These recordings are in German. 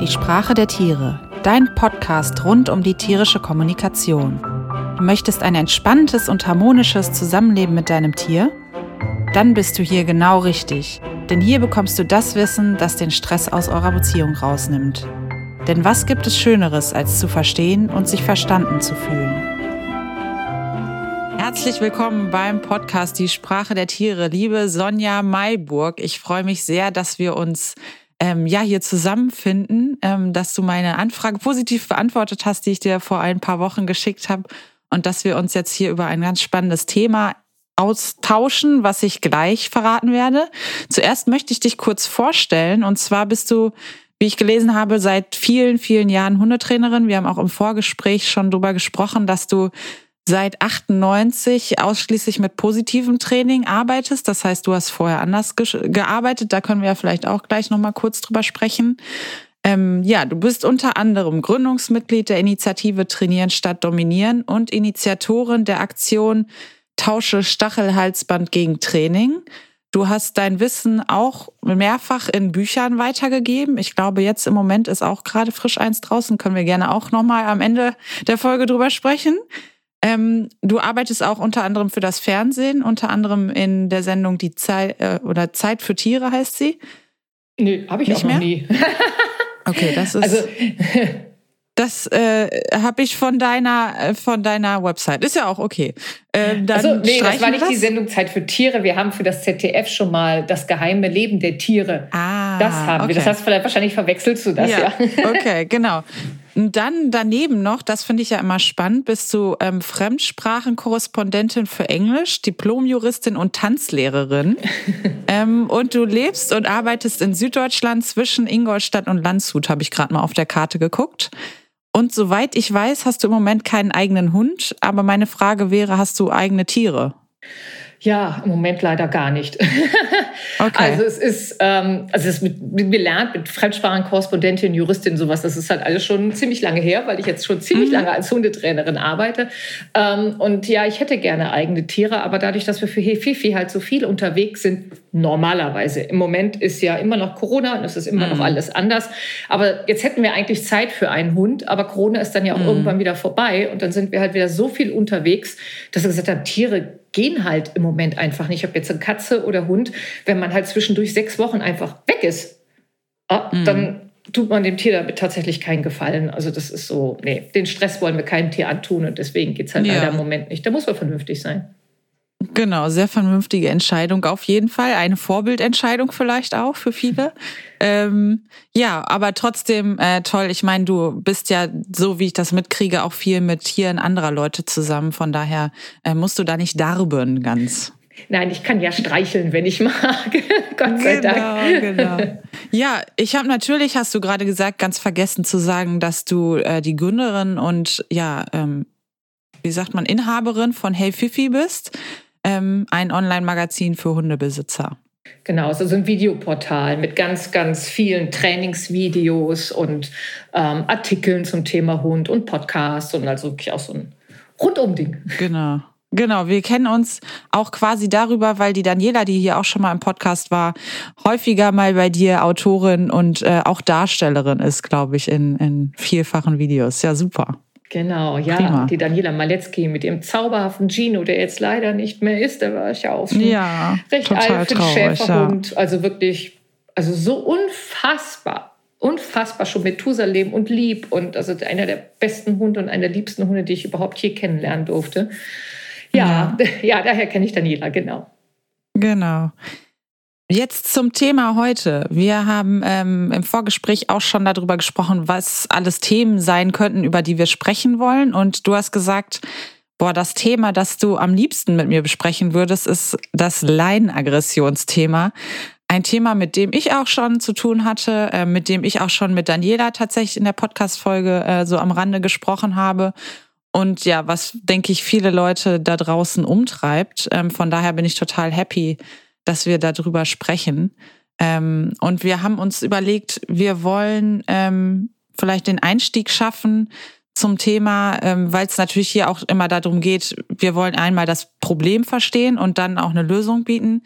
Die Sprache der Tiere, dein Podcast rund um die tierische Kommunikation. Du möchtest ein entspanntes und harmonisches Zusammenleben mit deinem Tier? Dann bist du hier genau richtig, denn hier bekommst du das Wissen, das den Stress aus eurer Beziehung rausnimmt. Denn was gibt es Schöneres, als zu verstehen und sich verstanden zu fühlen? Herzlich willkommen beim Podcast Die Sprache der Tiere, liebe Sonja Mayburg. Ich freue mich sehr, dass wir uns ähm, ja hier zusammenfinden, ähm, dass du meine Anfrage positiv beantwortet hast, die ich dir vor ein paar Wochen geschickt habe und dass wir uns jetzt hier über ein ganz spannendes Thema austauschen, was ich gleich verraten werde. Zuerst möchte ich dich kurz vorstellen und zwar bist du wie ich gelesen habe, seit vielen, vielen Jahren Hundetrainerin. Wir haben auch im Vorgespräch schon darüber gesprochen, dass du seit 98 ausschließlich mit positivem Training arbeitest. Das heißt, du hast vorher anders ge gearbeitet. Da können wir ja vielleicht auch gleich nochmal kurz drüber sprechen. Ähm, ja, du bist unter anderem Gründungsmitglied der Initiative Trainieren statt Dominieren und Initiatorin der Aktion Tausche Stachelhalsband gegen Training. Du hast dein Wissen auch mehrfach in Büchern weitergegeben. Ich glaube, jetzt im Moment ist auch gerade frisch eins draußen. Können wir gerne auch nochmal am Ende der Folge drüber sprechen. Ähm, du arbeitest auch unter anderem für das Fernsehen, unter anderem in der Sendung Die Zeit äh, oder Zeit für Tiere heißt sie. Nö, habe ich Nicht auch noch mehr? nie. okay, das ist. Also das äh, habe ich von deiner äh, von deiner Website. Ist ja auch okay. Äh, dann also, nee, das war nicht das? die Sendung Zeit für Tiere. Wir haben für das ZDF schon mal das geheime Leben der Tiere. Ah, das haben okay. wir. Das hast du vielleicht wahrscheinlich verwechselt zu das, ja. ja. Okay, genau. Und dann daneben noch, das finde ich ja immer spannend, bist du ähm, Fremdsprachenkorrespondentin für Englisch, Diplomjuristin und Tanzlehrerin. ähm, und du lebst und arbeitest in Süddeutschland zwischen Ingolstadt und Landshut, habe ich gerade mal auf der Karte geguckt. Und soweit ich weiß, hast du im Moment keinen eigenen Hund, aber meine Frage wäre, hast du eigene Tiere? Ja, im Moment leider gar nicht. Okay. Also es ist, ähm, also es ist mit, gelernt mit Fremdsprachenkorrespondentin, Juristin, sowas. Das ist halt alles schon ziemlich lange her, weil ich jetzt schon ziemlich mhm. lange als Hundetrainerin arbeite. Ähm, und ja, ich hätte gerne eigene Tiere, aber dadurch, dass wir für Hefifi halt so viel unterwegs sind, normalerweise. Im Moment ist ja immer noch Corona und es ist immer mhm. noch alles anders. Aber jetzt hätten wir eigentlich Zeit für einen Hund, aber Corona ist dann ja auch mhm. irgendwann wieder vorbei und dann sind wir halt wieder so viel unterwegs, dass wir gesagt haben, Tiere gehen halt im Moment einfach nicht. Ich habe jetzt eine Katze oder Hund, wenn man halt zwischendurch sechs Wochen einfach weg ist, ah, mhm. dann tut man dem Tier damit tatsächlich keinen Gefallen. Also das ist so, nee, den Stress wollen wir keinem Tier antun und deswegen geht es halt ja. leider im Moment nicht. Da muss man vernünftig sein. Genau, sehr vernünftige Entscheidung auf jeden Fall. Eine Vorbildentscheidung vielleicht auch für viele. ähm, ja, aber trotzdem äh, toll. Ich meine, du bist ja, so wie ich das mitkriege, auch viel mit Tieren anderer Leute zusammen. Von daher äh, musst du da nicht darben ganz. Nein, ich kann ja streicheln, wenn ich mag. Gott sei genau, Dank. Genau. Ja, ich habe natürlich, hast du gerade gesagt, ganz vergessen zu sagen, dass du äh, die Gründerin und ja, ähm, wie sagt man, Inhaberin von Hey Fifi bist ähm, ein Online-Magazin für Hundebesitzer. Genau, es ist ein Videoportal mit ganz, ganz vielen Trainingsvideos und ähm, Artikeln zum Thema Hund und Podcasts und also wirklich auch so ein Rundum-Ding. Genau. Genau, wir kennen uns auch quasi darüber, weil die Daniela, die hier auch schon mal im Podcast war, häufiger mal bei dir Autorin und äh, auch Darstellerin ist, glaube ich, in, in vielfachen Videos. Ja, super. Genau, ja. Prima. Die Daniela Maletzki mit ihrem zauberhaften Gino, der jetzt leider nicht mehr ist, der war ja auch schon ja, recht alt für den Schäferhund. Ja. Also wirklich, also so unfassbar, unfassbar schon Methusalem und lieb und also einer der besten Hunde und einer der liebsten Hunde, die ich überhaupt hier kennenlernen durfte. Ja, ja, ja daher kenne ich Daniela, genau. Genau. Jetzt zum Thema heute. Wir haben ähm, im Vorgespräch auch schon darüber gesprochen, was alles Themen sein könnten, über die wir sprechen wollen. Und du hast gesagt, boah, das Thema, das du am liebsten mit mir besprechen würdest, ist das Leinenaggressionsthema. Ein Thema, mit dem ich auch schon zu tun hatte, äh, mit dem ich auch schon mit Daniela tatsächlich in der Podcast-Folge äh, so am Rande gesprochen habe. Und ja, was, denke ich, viele Leute da draußen umtreibt. Ähm, von daher bin ich total happy, dass wir darüber sprechen. Ähm, und wir haben uns überlegt, wir wollen ähm, vielleicht den Einstieg schaffen zum Thema, ähm, weil es natürlich hier auch immer darum geht, wir wollen einmal das Problem verstehen und dann auch eine Lösung bieten.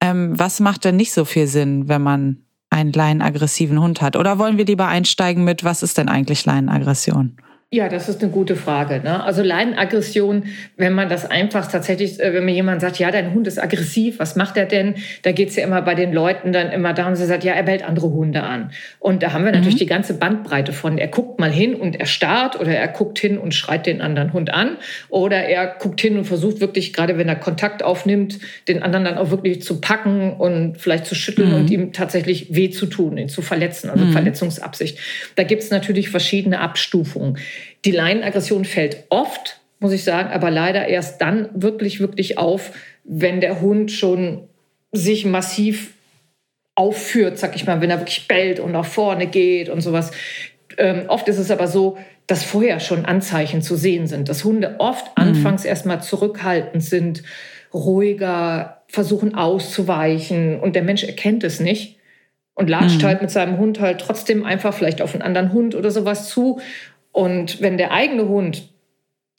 Ähm, was macht denn nicht so viel Sinn, wenn man einen leinenaggressiven Hund hat? Oder wollen wir lieber einsteigen mit, was ist denn eigentlich Leinenaggression? Ja, das ist eine gute Frage. Ne? Also Leinenaggression, wenn man das einfach tatsächlich, äh, wenn mir jemand sagt, ja, dein Hund ist aggressiv, was macht er denn? Da geht's ja immer bei den Leuten dann immer darum, sie sagt, ja, er bellt andere Hunde an. Und da haben wir natürlich mhm. die ganze Bandbreite von, er guckt mal hin und er starrt oder er guckt hin und schreit den anderen Hund an oder er guckt hin und versucht wirklich, gerade wenn er Kontakt aufnimmt, den anderen dann auch wirklich zu packen und vielleicht zu schütteln mhm. und ihm tatsächlich weh zu tun, ihn zu verletzen, also mhm. Verletzungsabsicht. Da gibt's natürlich verschiedene Abstufungen. Die Leinenaggression fällt oft, muss ich sagen, aber leider erst dann wirklich, wirklich auf, wenn der Hund schon sich massiv aufführt, sag ich mal, wenn er wirklich bellt und nach vorne geht und sowas. Ähm, oft ist es aber so, dass vorher schon Anzeichen zu sehen sind, dass Hunde oft mhm. anfangs erstmal zurückhaltend sind, ruhiger, versuchen auszuweichen und der Mensch erkennt es nicht und latscht mhm. halt mit seinem Hund halt trotzdem einfach vielleicht auf einen anderen Hund oder sowas zu und wenn der eigene Hund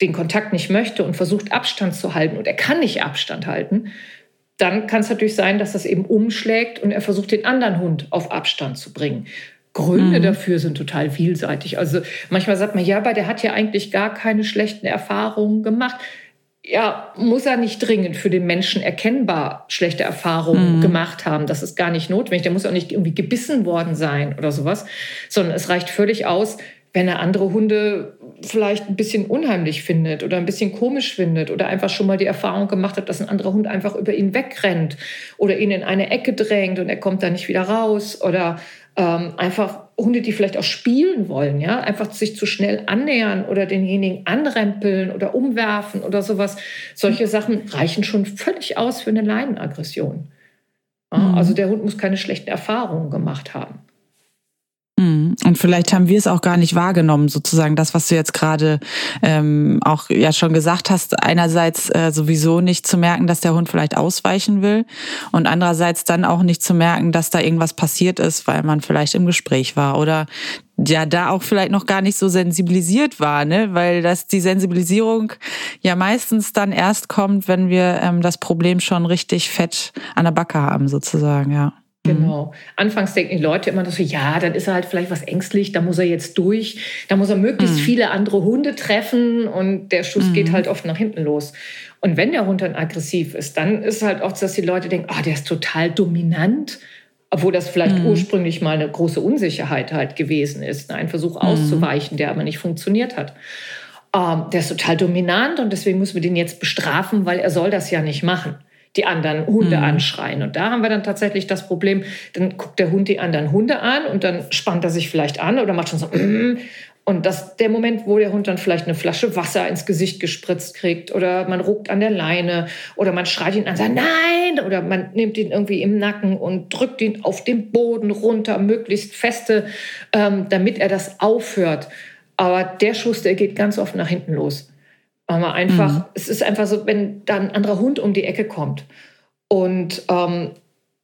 den Kontakt nicht möchte und versucht Abstand zu halten und er kann nicht Abstand halten, dann kann es natürlich sein, dass das eben umschlägt und er versucht, den anderen Hund auf Abstand zu bringen. Gründe mhm. dafür sind total vielseitig. Also manchmal sagt man, ja, aber der hat ja eigentlich gar keine schlechten Erfahrungen gemacht. Ja, muss er nicht dringend für den Menschen erkennbar schlechte Erfahrungen mhm. gemacht haben. Das ist gar nicht notwendig. Der muss auch nicht irgendwie gebissen worden sein oder sowas, sondern es reicht völlig aus, wenn er andere Hunde vielleicht ein bisschen unheimlich findet oder ein bisschen komisch findet oder einfach schon mal die Erfahrung gemacht hat, dass ein anderer Hund einfach über ihn wegrennt oder ihn in eine Ecke drängt und er kommt da nicht wieder raus oder ähm, einfach Hunde, die vielleicht auch spielen wollen, ja, einfach sich zu schnell annähern oder denjenigen anrempeln oder umwerfen oder sowas. Solche Sachen reichen schon völlig aus für eine Leinenaggression. Ja, mhm. Also der Hund muss keine schlechten Erfahrungen gemacht haben. Mhm. Und vielleicht haben wir es auch gar nicht wahrgenommen, sozusagen das, was du jetzt gerade ähm, auch ja schon gesagt hast. Einerseits äh, sowieso nicht zu merken, dass der Hund vielleicht ausweichen will und andererseits dann auch nicht zu merken, dass da irgendwas passiert ist, weil man vielleicht im Gespräch war oder ja da auch vielleicht noch gar nicht so sensibilisiert war, ne? Weil das die Sensibilisierung ja meistens dann erst kommt, wenn wir ähm, das Problem schon richtig fett an der Backe haben, sozusagen, ja. Genau. Mhm. Anfangs denken die Leute immer so, ja, dann ist er halt vielleicht was ängstlich, da muss er jetzt durch, da muss er möglichst mhm. viele andere Hunde treffen und der Schuss mhm. geht halt oft nach hinten los. Und wenn der Hund dann aggressiv ist, dann ist halt oft, dass die Leute denken, ah, oh, der ist total dominant, obwohl das vielleicht mhm. ursprünglich mal eine große Unsicherheit halt gewesen ist, ein Versuch mhm. auszuweichen, der aber nicht funktioniert hat. Ähm, der ist total dominant und deswegen müssen wir den jetzt bestrafen, weil er soll das ja nicht machen die anderen Hunde mhm. anschreien. Und da haben wir dann tatsächlich das Problem, dann guckt der Hund die anderen Hunde an und dann spannt er sich vielleicht an oder macht schon so, mm. und das der Moment, wo der Hund dann vielleicht eine Flasche Wasser ins Gesicht gespritzt kriegt oder man ruckt an der Leine oder man schreit ihn an, sagt nein oder man nimmt ihn irgendwie im Nacken und drückt ihn auf den Boden runter, möglichst feste, ähm, damit er das aufhört. Aber der Schuss, der geht ganz oft nach hinten los. Aber einfach, mhm. es ist einfach so, wenn da ein anderer Hund um die Ecke kommt und ähm,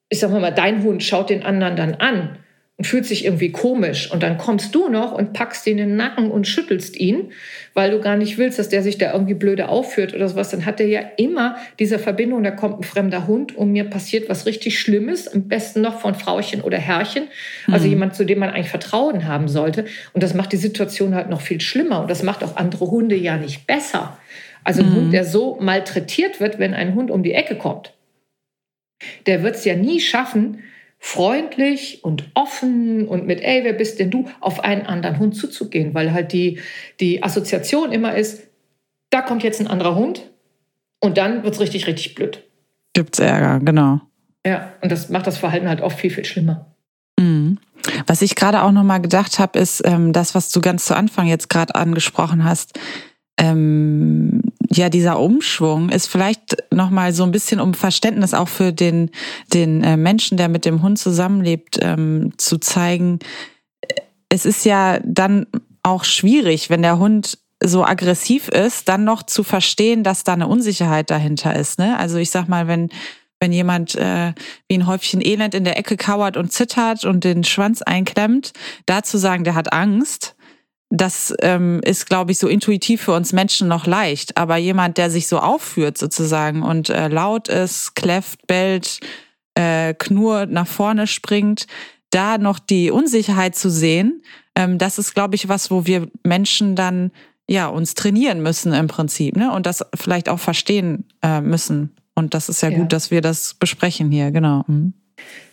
ich sag mal, dein Hund schaut den anderen dann an und fühlt sich irgendwie komisch. Und dann kommst du noch und packst ihn in den Nacken und schüttelst ihn, weil du gar nicht willst, dass der sich da irgendwie blöde aufführt oder sowas. Dann hat er ja immer diese Verbindung, da kommt ein fremder Hund und mir passiert was richtig Schlimmes, am besten noch von Frauchen oder Herrchen, also mhm. jemand, zu dem man eigentlich Vertrauen haben sollte. Und das macht die Situation halt noch viel schlimmer und das macht auch andere Hunde ja nicht besser. Also ein mhm. Hund, der so malträtiert wird, wenn ein Hund um die Ecke kommt, der wird es ja nie schaffen, freundlich und offen und mit, ey, wer bist denn du, auf einen anderen Hund zuzugehen, weil halt die, die Assoziation immer ist, da kommt jetzt ein anderer Hund und dann wird es richtig, richtig blöd. Gibt's Ärger, genau. Ja, und das macht das Verhalten halt oft viel, viel schlimmer. Mhm. Was ich gerade auch nochmal gedacht habe, ist ähm, das, was du ganz zu Anfang jetzt gerade angesprochen hast. Ähm, ja, dieser Umschwung ist vielleicht nochmal so ein bisschen um Verständnis auch für den, den äh, Menschen, der mit dem Hund zusammenlebt, ähm, zu zeigen. Es ist ja dann auch schwierig, wenn der Hund so aggressiv ist, dann noch zu verstehen, dass da eine Unsicherheit dahinter ist. Ne? Also ich sag mal, wenn wenn jemand äh, wie ein Häufchen Elend in der Ecke kauert und zittert und den Schwanz einklemmt, da zu sagen, der hat Angst, das ähm, ist, glaube ich, so intuitiv für uns Menschen noch leicht. Aber jemand, der sich so aufführt sozusagen und äh, laut ist, kläfft, bellt, äh, knurrt, nach vorne springt, da noch die Unsicherheit zu sehen, ähm, das ist, glaube ich, was, wo wir Menschen dann ja uns trainieren müssen im Prinzip, ne? Und das vielleicht auch verstehen äh, müssen. Und das ist ja, ja, gut, dass wir das besprechen hier, genau. Mhm.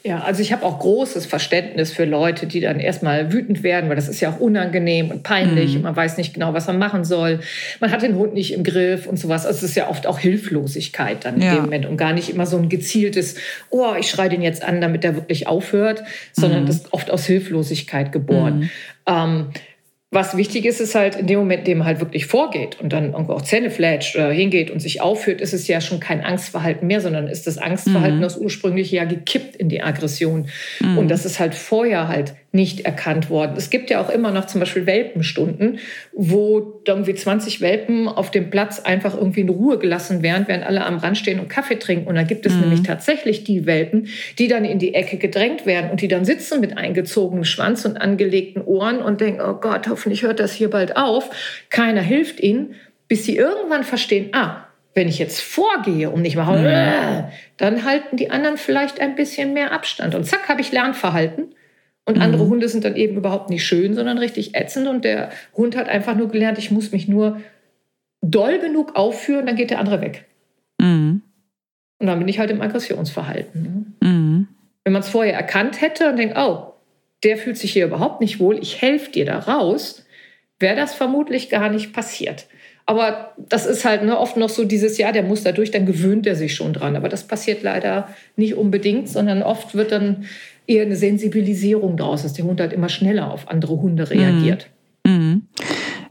Ja, also ich habe auch großes Verständnis für Leute, die dann erstmal wütend werden, weil das ist ja auch unangenehm und peinlich mhm. und man weiß nicht genau, was man machen soll. Man hat den Hund nicht im Griff und sowas. Also es ist ja oft auch Hilflosigkeit dann in ja. dem Moment und gar nicht immer so ein gezieltes, oh, ich schreie den jetzt an, damit der wirklich aufhört, sondern mhm. das ist oft aus Hilflosigkeit geboren. Mhm. Ähm, was wichtig ist, ist halt in dem Moment, in dem man halt wirklich vorgeht und dann irgendwo auch Zähne fletscht oder hingeht und sich aufführt, ist es ja schon kein Angstverhalten mehr, sondern ist das Angstverhalten, mhm. das ursprünglich ja gekippt in die Aggression. Mhm. Und das ist halt vorher halt nicht erkannt worden. Es gibt ja auch immer noch zum Beispiel Welpenstunden, wo irgendwie 20 Welpen auf dem Platz einfach irgendwie in Ruhe gelassen werden, während alle am Rand stehen und Kaffee trinken. Und da gibt es mhm. nämlich tatsächlich die Welpen, die dann in die Ecke gedrängt werden und die dann sitzen mit eingezogenem Schwanz und angelegten Ohren und denken, oh Gott, hoffentlich hört das hier bald auf. Keiner hilft ihnen, bis sie irgendwann verstehen, ah, wenn ich jetzt vorgehe und nicht mache, mhm. dann halten die anderen vielleicht ein bisschen mehr Abstand. Und zack, habe ich Lernverhalten. Und andere mhm. Hunde sind dann eben überhaupt nicht schön, sondern richtig ätzend. Und der Hund hat einfach nur gelernt, ich muss mich nur doll genug aufführen, dann geht der andere weg. Mhm. Und dann bin ich halt im Aggressionsverhalten. Ne? Mhm. Wenn man es vorher erkannt hätte und denkt, oh, der fühlt sich hier überhaupt nicht wohl, ich helfe dir da raus, wäre das vermutlich gar nicht passiert. Aber das ist halt ne, oft noch so dieses Jahr, der muss dadurch, dann gewöhnt er sich schon dran. Aber das passiert leider nicht unbedingt, sondern oft wird dann eher eine Sensibilisierung daraus, dass der Hund halt immer schneller auf andere Hunde reagiert. Mhm. Mhm.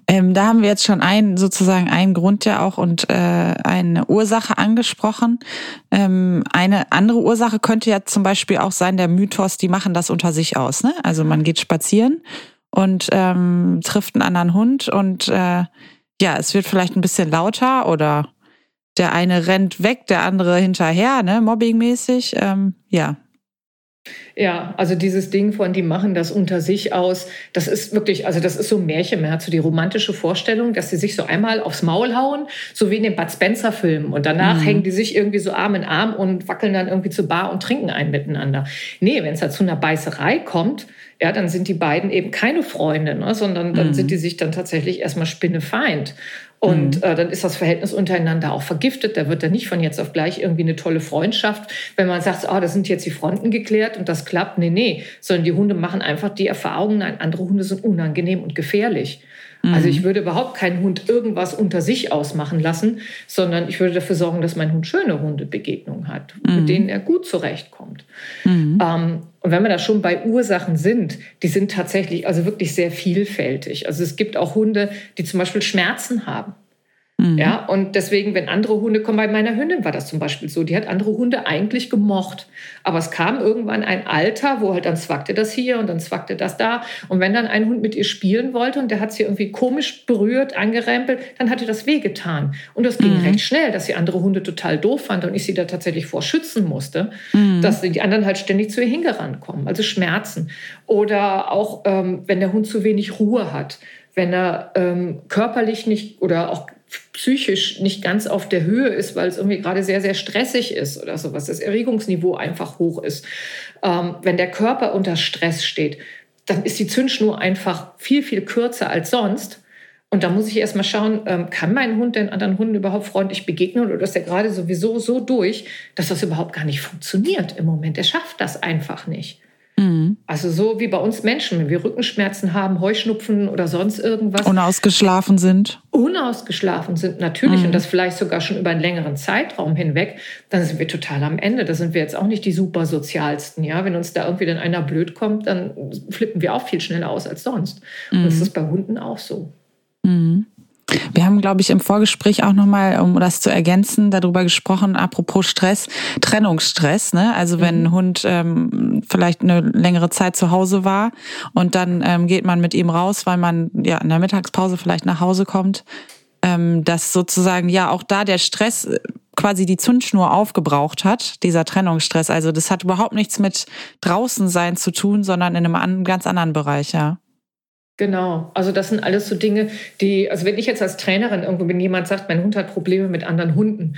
Ähm, da haben wir jetzt schon einen sozusagen einen Grund ja auch und äh, eine Ursache angesprochen. Ähm, eine andere Ursache könnte ja zum Beispiel auch sein der Mythos, die machen das unter sich aus. Ne? Also man geht spazieren und ähm, trifft einen anderen Hund und äh, ja, es wird vielleicht ein bisschen lauter oder der eine rennt weg, der andere hinterher, ne, mobbingmäßig. Ähm, ja, ja, also dieses Ding von, die machen das unter sich aus, das ist wirklich, also das ist so ein Märchen. Man hat so die romantische Vorstellung, dass sie sich so einmal aufs Maul hauen, so wie in den Bud Spencer-Filmen. Und danach mhm. hängen die sich irgendwie so Arm in Arm und wackeln dann irgendwie zur Bar und trinken einen miteinander. Nee, wenn es da zu einer Beißerei kommt, ja, dann sind die beiden eben keine Freunde, ne, sondern dann mhm. sind die sich dann tatsächlich erstmal Spinnefeind. Und mhm. äh, dann ist das Verhältnis untereinander auch vergiftet. Da wird dann nicht von jetzt auf gleich irgendwie eine tolle Freundschaft, wenn man sagt, oh, da sind jetzt die Fronten geklärt und das klappt. Nee, nee, sondern die Hunde machen einfach die Erfahrung, nein, andere Hunde sind unangenehm und gefährlich. Also ich mhm. würde überhaupt keinen Hund irgendwas unter sich ausmachen lassen, sondern ich würde dafür sorgen, dass mein Hund schöne Hundebegegnungen hat, mhm. mit denen er gut zurechtkommt. Mhm. Ähm, und wenn wir da schon bei Ursachen sind, die sind tatsächlich also wirklich sehr vielfältig. Also es gibt auch Hunde, die zum Beispiel Schmerzen haben. Mhm. Ja, und deswegen, wenn andere Hunde kommen, bei meiner Hündin war das zum Beispiel so, die hat andere Hunde eigentlich gemocht. Aber es kam irgendwann ein Alter, wo halt dann zwackte das hier und dann zwackte das da. Und wenn dann ein Hund mit ihr spielen wollte und der hat sie irgendwie komisch berührt, angerempelt, dann hatte das wehgetan. Und das ging mhm. recht schnell, dass sie andere Hunde total doof fand und ich sie da tatsächlich vor schützen musste, mhm. dass die anderen halt ständig zu ihr hingerannt kommen. Also Schmerzen. Oder auch, ähm, wenn der Hund zu wenig Ruhe hat wenn er ähm, körperlich nicht oder auch psychisch nicht ganz auf der Höhe ist, weil es irgendwie gerade sehr, sehr stressig ist oder sowas, das Erregungsniveau einfach hoch ist. Ähm, wenn der Körper unter Stress steht, dann ist die Zündschnur einfach viel, viel kürzer als sonst. Und da muss ich erstmal schauen, ähm, kann mein Hund den anderen Hunden überhaupt freundlich begegnen oder ist er gerade sowieso so durch, dass das überhaupt gar nicht funktioniert im Moment. Er schafft das einfach nicht. Mhm. Also so wie bei uns Menschen, wenn wir Rückenschmerzen haben, Heuschnupfen oder sonst irgendwas. Unausgeschlafen sind. Unausgeschlafen sind natürlich mhm. und das vielleicht sogar schon über einen längeren Zeitraum hinweg, dann sind wir total am Ende. Da sind wir jetzt auch nicht die super sozialsten. Ja? Wenn uns da irgendwie dann einer blöd kommt, dann flippen wir auch viel schneller aus als sonst. Mhm. Und das ist bei Hunden auch so. Mhm. Wir haben, glaube ich, im Vorgespräch auch nochmal, um das zu ergänzen, darüber gesprochen, apropos Stress, Trennungsstress. Ne? Also wenn mhm. ein Hund ähm, vielleicht eine längere Zeit zu Hause war und dann ähm, geht man mit ihm raus, weil man ja in der Mittagspause vielleicht nach Hause kommt, ähm, dass sozusagen ja auch da der Stress äh, quasi die Zündschnur aufgebraucht hat, dieser Trennungsstress. Also das hat überhaupt nichts mit draußen sein zu tun, sondern in einem ganz anderen Bereich, ja. Genau, also das sind alles so Dinge, die, also wenn ich jetzt als Trainerin irgendwo bin, jemand sagt, mein Hund hat Probleme mit anderen Hunden,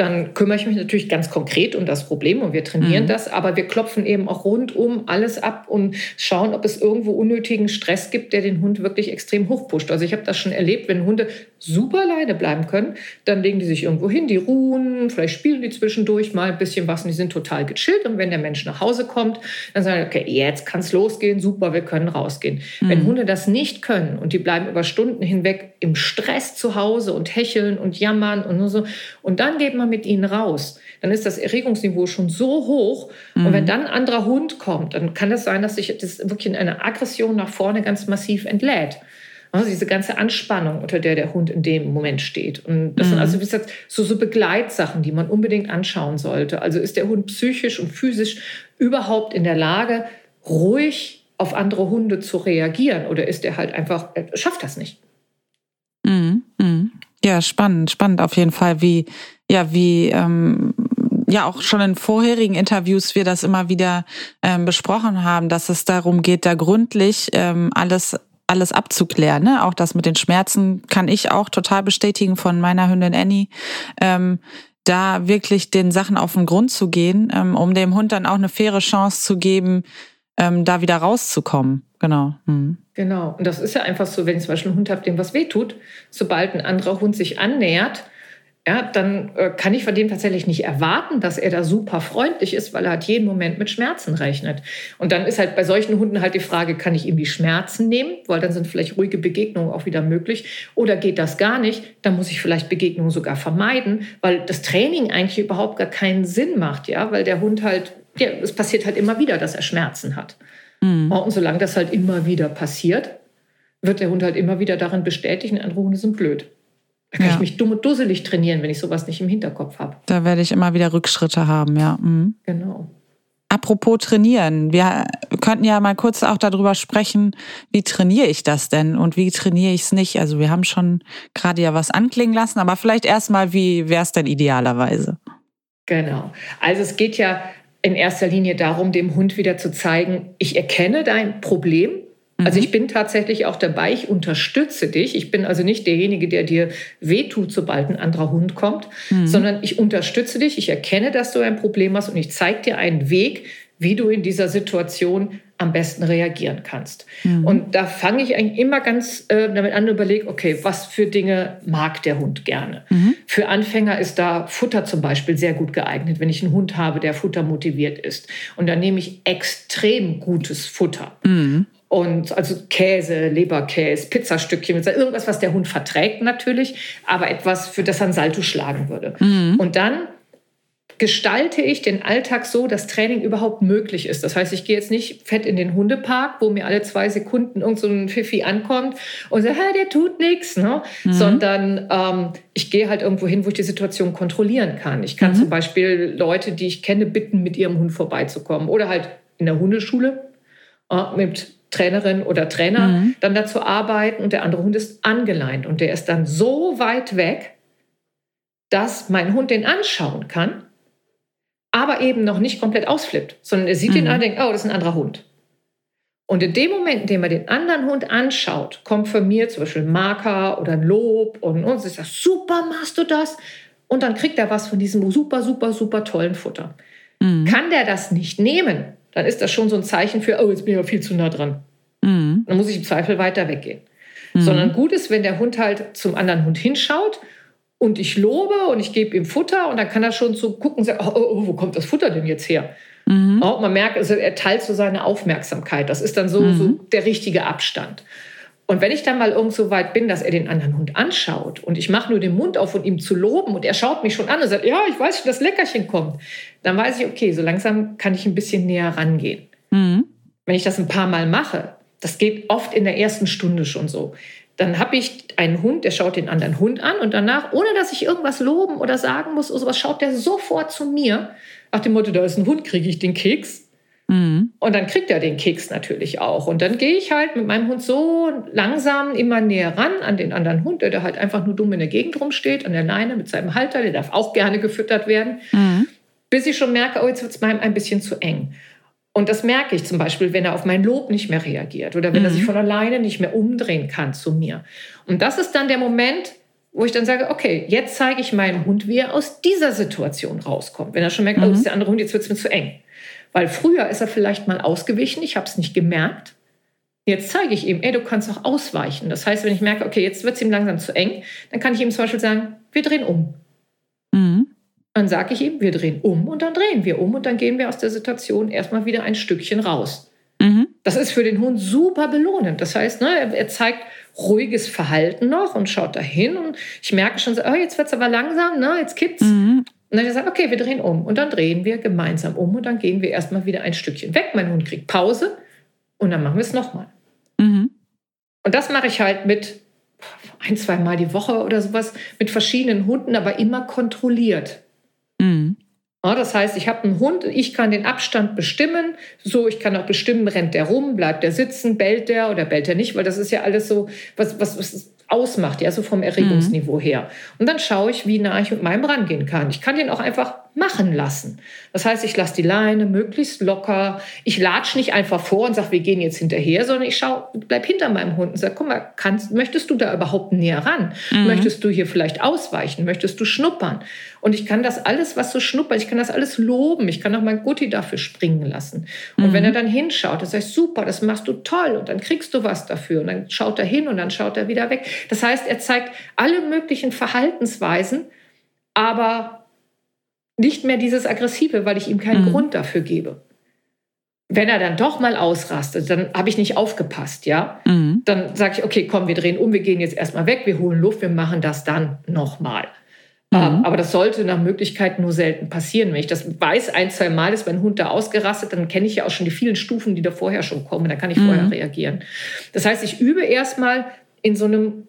dann kümmere ich mich natürlich ganz konkret um das Problem und wir trainieren mhm. das, aber wir klopfen eben auch rundum alles ab und schauen, ob es irgendwo unnötigen Stress gibt, der den Hund wirklich extrem hochpusht. Also ich habe das schon erlebt, wenn Hunde super alleine bleiben können, dann legen die sich irgendwo hin, die ruhen, vielleicht spielen die zwischendurch mal ein bisschen was und die sind total gechillt und wenn der Mensch nach Hause kommt, dann sagen, okay, jetzt kann es losgehen, super, wir können rausgehen. Mhm. Wenn Hunde das nicht können und die bleiben über Stunden hinweg im Stress zu Hause und hecheln und jammern und so, und dann geht man mit ihnen raus, dann ist das Erregungsniveau schon so hoch. Mhm. Und wenn dann ein anderer Hund kommt, dann kann es das sein, dass sich das wirklich in einer Aggression nach vorne ganz massiv entlädt. Also diese ganze Anspannung, unter der der Hund in dem Moment steht. Und das mhm. sind also wie gesagt, so, so Begleitsachen, die man unbedingt anschauen sollte. Also ist der Hund psychisch und physisch überhaupt in der Lage, ruhig auf andere Hunde zu reagieren oder ist er halt einfach, schafft das nicht. Mhm, mhm. Ja, spannend, spannend auf jeden Fall, wie, ja, wie, ähm, ja, auch schon in vorherigen Interviews wir das immer wieder ähm, besprochen haben, dass es darum geht, da gründlich ähm, alles alles abzuklären. Ne? Auch das mit den Schmerzen kann ich auch total bestätigen von meiner Hündin Annie. Ähm, da wirklich den Sachen auf den Grund zu gehen, ähm, um dem Hund dann auch eine faire Chance zu geben, ähm, da wieder rauszukommen. Genau. Mhm. Genau. Und das ist ja einfach so, wenn ich zum Beispiel einen Hund habe, dem was wehtut, sobald ein anderer Hund sich annähert, ja, dann äh, kann ich von dem tatsächlich nicht erwarten, dass er da super freundlich ist, weil er halt jeden Moment mit Schmerzen rechnet. Und dann ist halt bei solchen Hunden halt die Frage, kann ich ihm die Schmerzen nehmen, weil dann sind vielleicht ruhige Begegnungen auch wieder möglich. Oder geht das gar nicht, dann muss ich vielleicht Begegnungen sogar vermeiden, weil das Training eigentlich überhaupt gar keinen Sinn macht, ja, weil der Hund halt ja, es passiert halt immer wieder, dass er Schmerzen hat. Mhm. Und solange das halt immer wieder passiert, wird der Hund halt immer wieder darin bestätigen, andere Hunde sind blöd. Da kann ja. ich mich dumm und dusselig trainieren, wenn ich sowas nicht im Hinterkopf habe. Da werde ich immer wieder Rückschritte haben, ja. Mhm. Genau. Apropos trainieren, wir könnten ja mal kurz auch darüber sprechen, wie trainiere ich das denn und wie trainiere ich es nicht? Also wir haben schon gerade ja was anklingen lassen, aber vielleicht erstmal, wie wäre es denn idealerweise? Genau. Also es geht ja in erster Linie darum, dem Hund wieder zu zeigen, ich erkenne dein Problem. Also mhm. ich bin tatsächlich auch dabei, ich unterstütze dich. Ich bin also nicht derjenige, der dir wehtut, sobald ein anderer Hund kommt, mhm. sondern ich unterstütze dich, ich erkenne, dass du ein Problem hast und ich zeige dir einen Weg, wie du in dieser Situation am besten reagieren kannst. Mhm. Und da fange ich eigentlich immer ganz äh, damit an und überlege, okay, was für Dinge mag der Hund gerne? Mhm. Für Anfänger ist da Futter zum Beispiel sehr gut geeignet, wenn ich einen Hund habe, der futtermotiviert ist. Und dann nehme ich extrem gutes Futter. Mhm. Und also Käse, Leberkäse, Pizzastückchen, irgendwas, was der Hund verträgt natürlich, aber etwas, für das er ein Salto schlagen würde. Mhm. Und dann gestalte ich den Alltag so, dass Training überhaupt möglich ist. Das heißt, ich gehe jetzt nicht fett in den Hundepark, wo mir alle zwei Sekunden irgend so ein Pfiffi ankommt und sagt, der tut nichts, ne? Mhm. sondern ähm, ich gehe halt irgendwo hin, wo ich die Situation kontrollieren kann. Ich kann mhm. zum Beispiel Leute, die ich kenne, bitten, mit ihrem Hund vorbeizukommen oder halt in der Hundeschule äh, mit Trainerin oder Trainer mhm. dann dazu arbeiten und der andere Hund ist angeleint und der ist dann so weit weg, dass mein Hund den anschauen kann aber eben noch nicht komplett ausflippt, sondern er sieht mhm. den an und denkt, oh, das ist ein anderer Hund. Und in dem Moment, in dem er den anderen Hund anschaut, kommt von mir zum Beispiel ein Marker oder ein Lob und, und sie sagt, super machst du das. Und dann kriegt er was von diesem super, super, super tollen Futter. Mhm. Kann der das nicht nehmen, dann ist das schon so ein Zeichen für, oh, jetzt bin ich ja viel zu nah dran. Mhm. Dann muss ich im Zweifel weiter weggehen. Mhm. Sondern gut ist, wenn der Hund halt zum anderen Hund hinschaut und ich lobe und ich gebe ihm Futter und dann kann er schon so gucken, sagen, oh, oh, wo kommt das Futter denn jetzt her? Mhm. Oh, man merkt, also er teilt so seine Aufmerksamkeit. Das ist dann so, mhm. so der richtige Abstand. Und wenn ich dann mal irgend so weit bin, dass er den anderen Hund anschaut und ich mache nur den Mund auf, um ihm zu loben und er schaut mich schon an und sagt, ja, ich weiß schon, das Leckerchen kommt, dann weiß ich, okay, so langsam kann ich ein bisschen näher rangehen. Mhm. Wenn ich das ein paar Mal mache, das geht oft in der ersten Stunde schon so, dann habe ich einen Hund, der schaut den anderen Hund an und danach, ohne dass ich irgendwas loben oder sagen muss oder sowas, schaut der sofort zu mir. Nach dem Motto, da ist ein Hund, kriege ich den Keks. Mhm. Und dann kriegt er den Keks natürlich auch. Und dann gehe ich halt mit meinem Hund so langsam immer näher ran an den anderen Hund, der da halt einfach nur dumm in der Gegend rumsteht, an der Leine mit seinem Halter, der darf auch gerne gefüttert werden, mhm. bis ich schon merke, oh, jetzt wird es meinem ein bisschen zu eng. Und das merke ich zum Beispiel, wenn er auf mein Lob nicht mehr reagiert oder wenn mhm. er sich von alleine nicht mehr umdrehen kann zu mir. Und das ist dann der Moment, wo ich dann sage, okay, jetzt zeige ich meinem Hund, wie er aus dieser Situation rauskommt. Wenn er schon merkt, mhm. oh, ist der andere Hund, jetzt wird es mir zu eng. Weil früher ist er vielleicht mal ausgewichen, ich habe es nicht gemerkt. Jetzt zeige ich ihm, ey, du kannst auch ausweichen. Das heißt, wenn ich merke, okay, jetzt wird es ihm langsam zu eng, dann kann ich ihm zum Beispiel sagen, wir drehen um. Mhm. Dann sage ich ihm, wir drehen um und dann drehen wir um und dann gehen wir aus der Situation erstmal wieder ein Stückchen raus. Mhm. Das ist für den Hund super belohnend. Das heißt, ne, er zeigt ruhiges Verhalten noch und schaut dahin und ich merke schon so, oh, jetzt wird es aber langsam, ne, jetzt kippt's. Mhm. Und dann sagt okay, wir drehen um und dann drehen wir gemeinsam um und dann gehen wir erstmal wieder ein Stückchen weg. Mein Hund kriegt Pause und dann machen wir es nochmal. Mhm. Und das mache ich halt mit ein, zwei Mal die Woche oder sowas mit verschiedenen Hunden, aber immer kontrolliert. Mhm. Ja, das heißt, ich habe einen Hund, ich kann den Abstand bestimmen. So, ich kann auch bestimmen, rennt der rum, bleibt der sitzen, bellt der oder bellt er nicht, weil das ist ja alles so, was, was, was ausmacht, ja, so vom Erregungsniveau mhm. her. Und dann schaue ich, wie nah ich mit meinem rangehen kann. Ich kann den auch einfach machen lassen. Das heißt, ich lasse die Leine möglichst locker. Ich latsche nicht einfach vor und sage, wir gehen jetzt hinterher, sondern ich schaue, bleib hinter meinem Hund und sage, guck mal, kannst, möchtest du da überhaupt näher ran? Mhm. Möchtest du hier vielleicht ausweichen? Möchtest du schnuppern? Und ich kann das alles, was so schnuppert, ich kann das alles loben. Ich kann auch mein Gutti dafür springen lassen. Und mhm. wenn er dann hinschaut, dann sage ich, super, das machst du toll und dann kriegst du was dafür. Und dann schaut er hin und dann schaut er wieder weg. Das heißt, er zeigt alle möglichen Verhaltensweisen, aber nicht mehr dieses Aggressive, weil ich ihm keinen mhm. Grund dafür gebe. Wenn er dann doch mal ausrastet, dann habe ich nicht aufgepasst, ja. Mhm. Dann sage ich, okay, komm, wir drehen um, wir gehen jetzt erstmal weg, wir holen Luft, wir machen das dann nochmal. Mhm. Ähm, aber das sollte nach Möglichkeit nur selten passieren. Wenn ich das weiß, ein, zwei Mal ist mein Hund da ausgerastet, dann kenne ich ja auch schon die vielen Stufen, die da vorher schon kommen. Da kann ich vorher mhm. reagieren. Das heißt, ich übe erstmal in so einem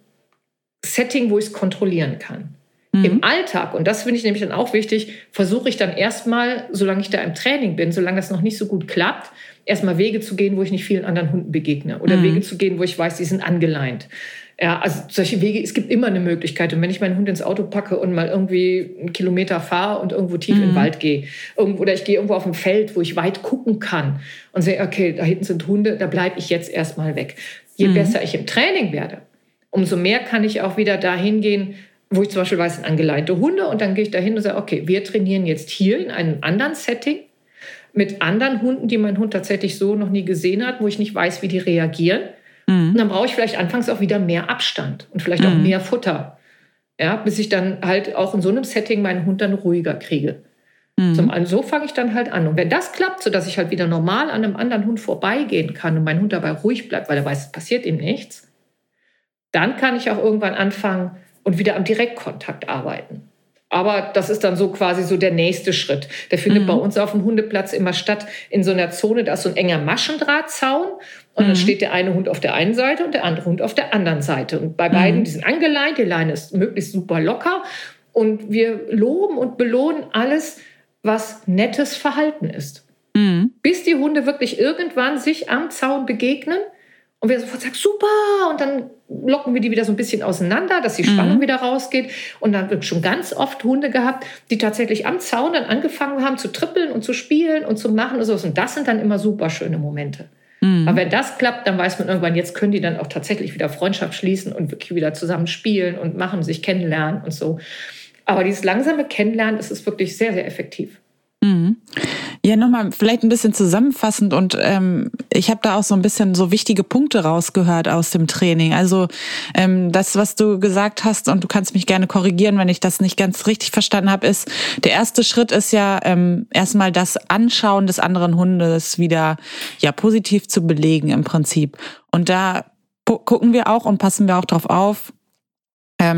Setting, wo ich es kontrollieren kann. Mhm. Im Alltag, und das finde ich nämlich dann auch wichtig, versuche ich dann erstmal, solange ich da im Training bin, solange das noch nicht so gut klappt, erstmal Wege zu gehen, wo ich nicht vielen anderen Hunden begegne oder mhm. Wege zu gehen, wo ich weiß, die sind angeleint. Ja, also solche Wege, es gibt immer eine Möglichkeit. Und wenn ich meinen Hund ins Auto packe und mal irgendwie einen Kilometer fahre und irgendwo tief mhm. in den. Wald gehe, oder ich gehe irgendwo auf ein Feld, wo ich weit gucken kann und sehe, okay, da hinten sind Hunde, da bleibe ich jetzt erstmal weg. Je mhm. besser ich im Training werde, umso mehr kann ich auch wieder dahin gehen, wo ich zum Beispiel weiß, sind angeleinte Hunde und dann gehe ich dahin und sage, okay, wir trainieren jetzt hier in einem anderen Setting mit anderen Hunden, die mein Hund tatsächlich so noch nie gesehen hat, wo ich nicht weiß, wie die reagieren. Mhm. Und dann brauche ich vielleicht anfangs auch wieder mehr Abstand und vielleicht auch mhm. mehr Futter. Ja, bis ich dann halt auch in so einem Setting meinen Hund dann ruhiger kriege. Mhm. Zum einen, so fange ich dann halt an. Und wenn das klappt, sodass ich halt wieder normal an einem anderen Hund vorbeigehen kann und mein Hund dabei ruhig bleibt, weil er weiß, es passiert ihm nichts, dann kann ich auch irgendwann anfangen, und wieder am Direktkontakt arbeiten. Aber das ist dann so quasi so der nächste Schritt. Der findet mhm. bei uns auf dem Hundeplatz immer statt in so einer Zone, da ist so ein enger Maschendrahtzaun und mhm. dann steht der eine Hund auf der einen Seite und der andere Hund auf der anderen Seite. Und bei beiden, mhm. die sind angeleint, die Leine ist möglichst super locker und wir loben und belohnen alles, was nettes Verhalten ist. Mhm. Bis die Hunde wirklich irgendwann sich am Zaun begegnen und wir sofort sagen, super, und dann locken wir die wieder so ein bisschen auseinander, dass die Spannung mhm. wieder rausgeht. Und dann wird schon ganz oft Hunde gehabt, die tatsächlich am Zaun dann angefangen haben zu trippeln und zu spielen und zu machen und so. Und das sind dann immer super schöne Momente. Mhm. Aber wenn das klappt, dann weiß man irgendwann, jetzt können die dann auch tatsächlich wieder Freundschaft schließen und wirklich wieder zusammen spielen und machen, sich kennenlernen und so. Aber dieses langsame Kennenlernen, das ist wirklich sehr, sehr effektiv. Mhm. Ja, nochmal vielleicht ein bisschen zusammenfassend und ähm, ich habe da auch so ein bisschen so wichtige Punkte rausgehört aus dem Training. Also ähm, das, was du gesagt hast und du kannst mich gerne korrigieren, wenn ich das nicht ganz richtig verstanden habe, ist, der erste Schritt ist ja ähm, erstmal das Anschauen des anderen Hundes wieder ja positiv zu belegen im Prinzip. Und da gucken wir auch und passen wir auch drauf auf,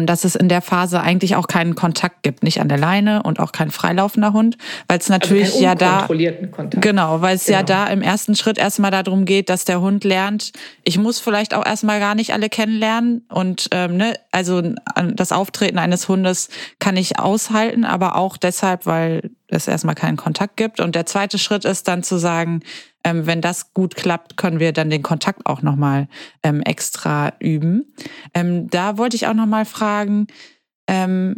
dass es in der Phase eigentlich auch keinen Kontakt gibt, nicht an der Leine und auch kein freilaufender Hund, weil es also natürlich also ja da Kontakt. genau, weil es genau. ja da im ersten Schritt erstmal darum geht, dass der Hund lernt, ich muss vielleicht auch erstmal gar nicht alle kennenlernen und ähm, ne, also das Auftreten eines Hundes kann ich aushalten, aber auch deshalb, weil es erstmal keinen Kontakt gibt. Und der zweite Schritt ist dann zu sagen, ähm, wenn das gut klappt, können wir dann den Kontakt auch nochmal ähm, extra üben. Ähm, da wollte ich auch nochmal fragen, ähm,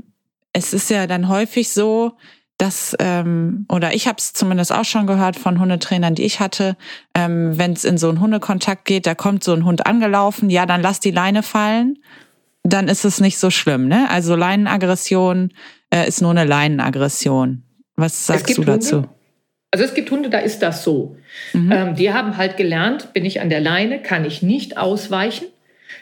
es ist ja dann häufig so, dass, ähm, oder ich habe es zumindest auch schon gehört von Hundetrainern, die ich hatte, ähm, wenn es in so einen Hundekontakt geht, da kommt so ein Hund angelaufen, ja, dann lass die Leine fallen, dann ist es nicht so schlimm. Ne? Also Leinenaggression äh, ist nur eine Leinenaggression. Was sagst du dazu? Hunde, also es gibt Hunde, da ist das so. Mhm. Ähm, die haben halt gelernt, bin ich an der Leine, kann ich nicht ausweichen.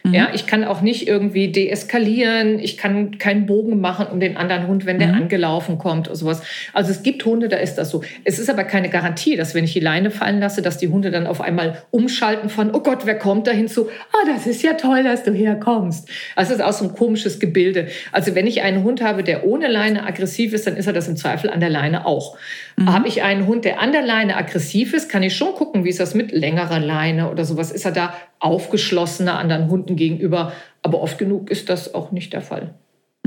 Mhm. Ja, ich kann auch nicht irgendwie deeskalieren. Ich kann keinen Bogen machen um den anderen Hund, wenn der mhm. angelaufen kommt oder sowas. Also es gibt Hunde, da ist das so. Es ist aber keine Garantie, dass wenn ich die Leine fallen lasse, dass die Hunde dann auf einmal umschalten von, oh Gott, wer kommt da hinzu? Ah, das ist ja toll, dass du herkommst. Also es ist auch so ein komisches Gebilde. Also wenn ich einen Hund habe, der ohne Leine aggressiv ist, dann ist er das im Zweifel an der Leine auch. Mhm. Habe ich einen Hund, der an der Leine aggressiv ist, kann ich schon gucken, wie ist das mit längerer Leine oder sowas. Ist er da aufgeschlossener anderen Hunden gegenüber? Aber oft genug ist das auch nicht der Fall.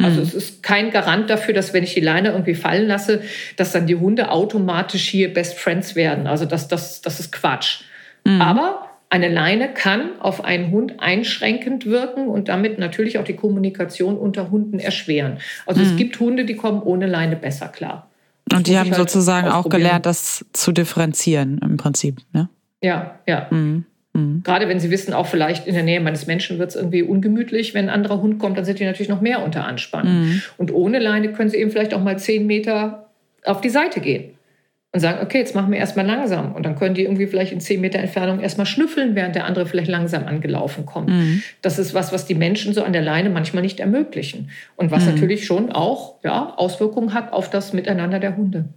Also mhm. es ist kein Garant dafür, dass wenn ich die Leine irgendwie fallen lasse, dass dann die Hunde automatisch hier Best Friends werden. Also das, das, das ist Quatsch. Mhm. Aber eine Leine kann auf einen Hund einschränkend wirken und damit natürlich auch die Kommunikation unter Hunden erschweren. Also mhm. es gibt Hunde, die kommen ohne Leine besser klar. Und die haben halt sozusagen auch gelernt, das zu differenzieren im Prinzip. Ne? Ja, ja. Mhm. Mhm. Gerade wenn sie wissen, auch vielleicht in der Nähe meines Menschen wird es irgendwie ungemütlich, wenn ein anderer Hund kommt, dann sind die natürlich noch mehr unter Anspannung. Mhm. Und ohne Leine können sie eben vielleicht auch mal zehn Meter auf die Seite gehen und sagen, okay, jetzt machen wir erstmal langsam. Und dann können die irgendwie vielleicht in zehn Meter Entfernung erstmal schnüffeln, während der andere vielleicht langsam angelaufen kommt. Mhm. Das ist was, was die Menschen so an der Leine manchmal nicht ermöglichen. Und was mhm. natürlich schon auch ja, Auswirkungen hat auf das Miteinander der Hunde.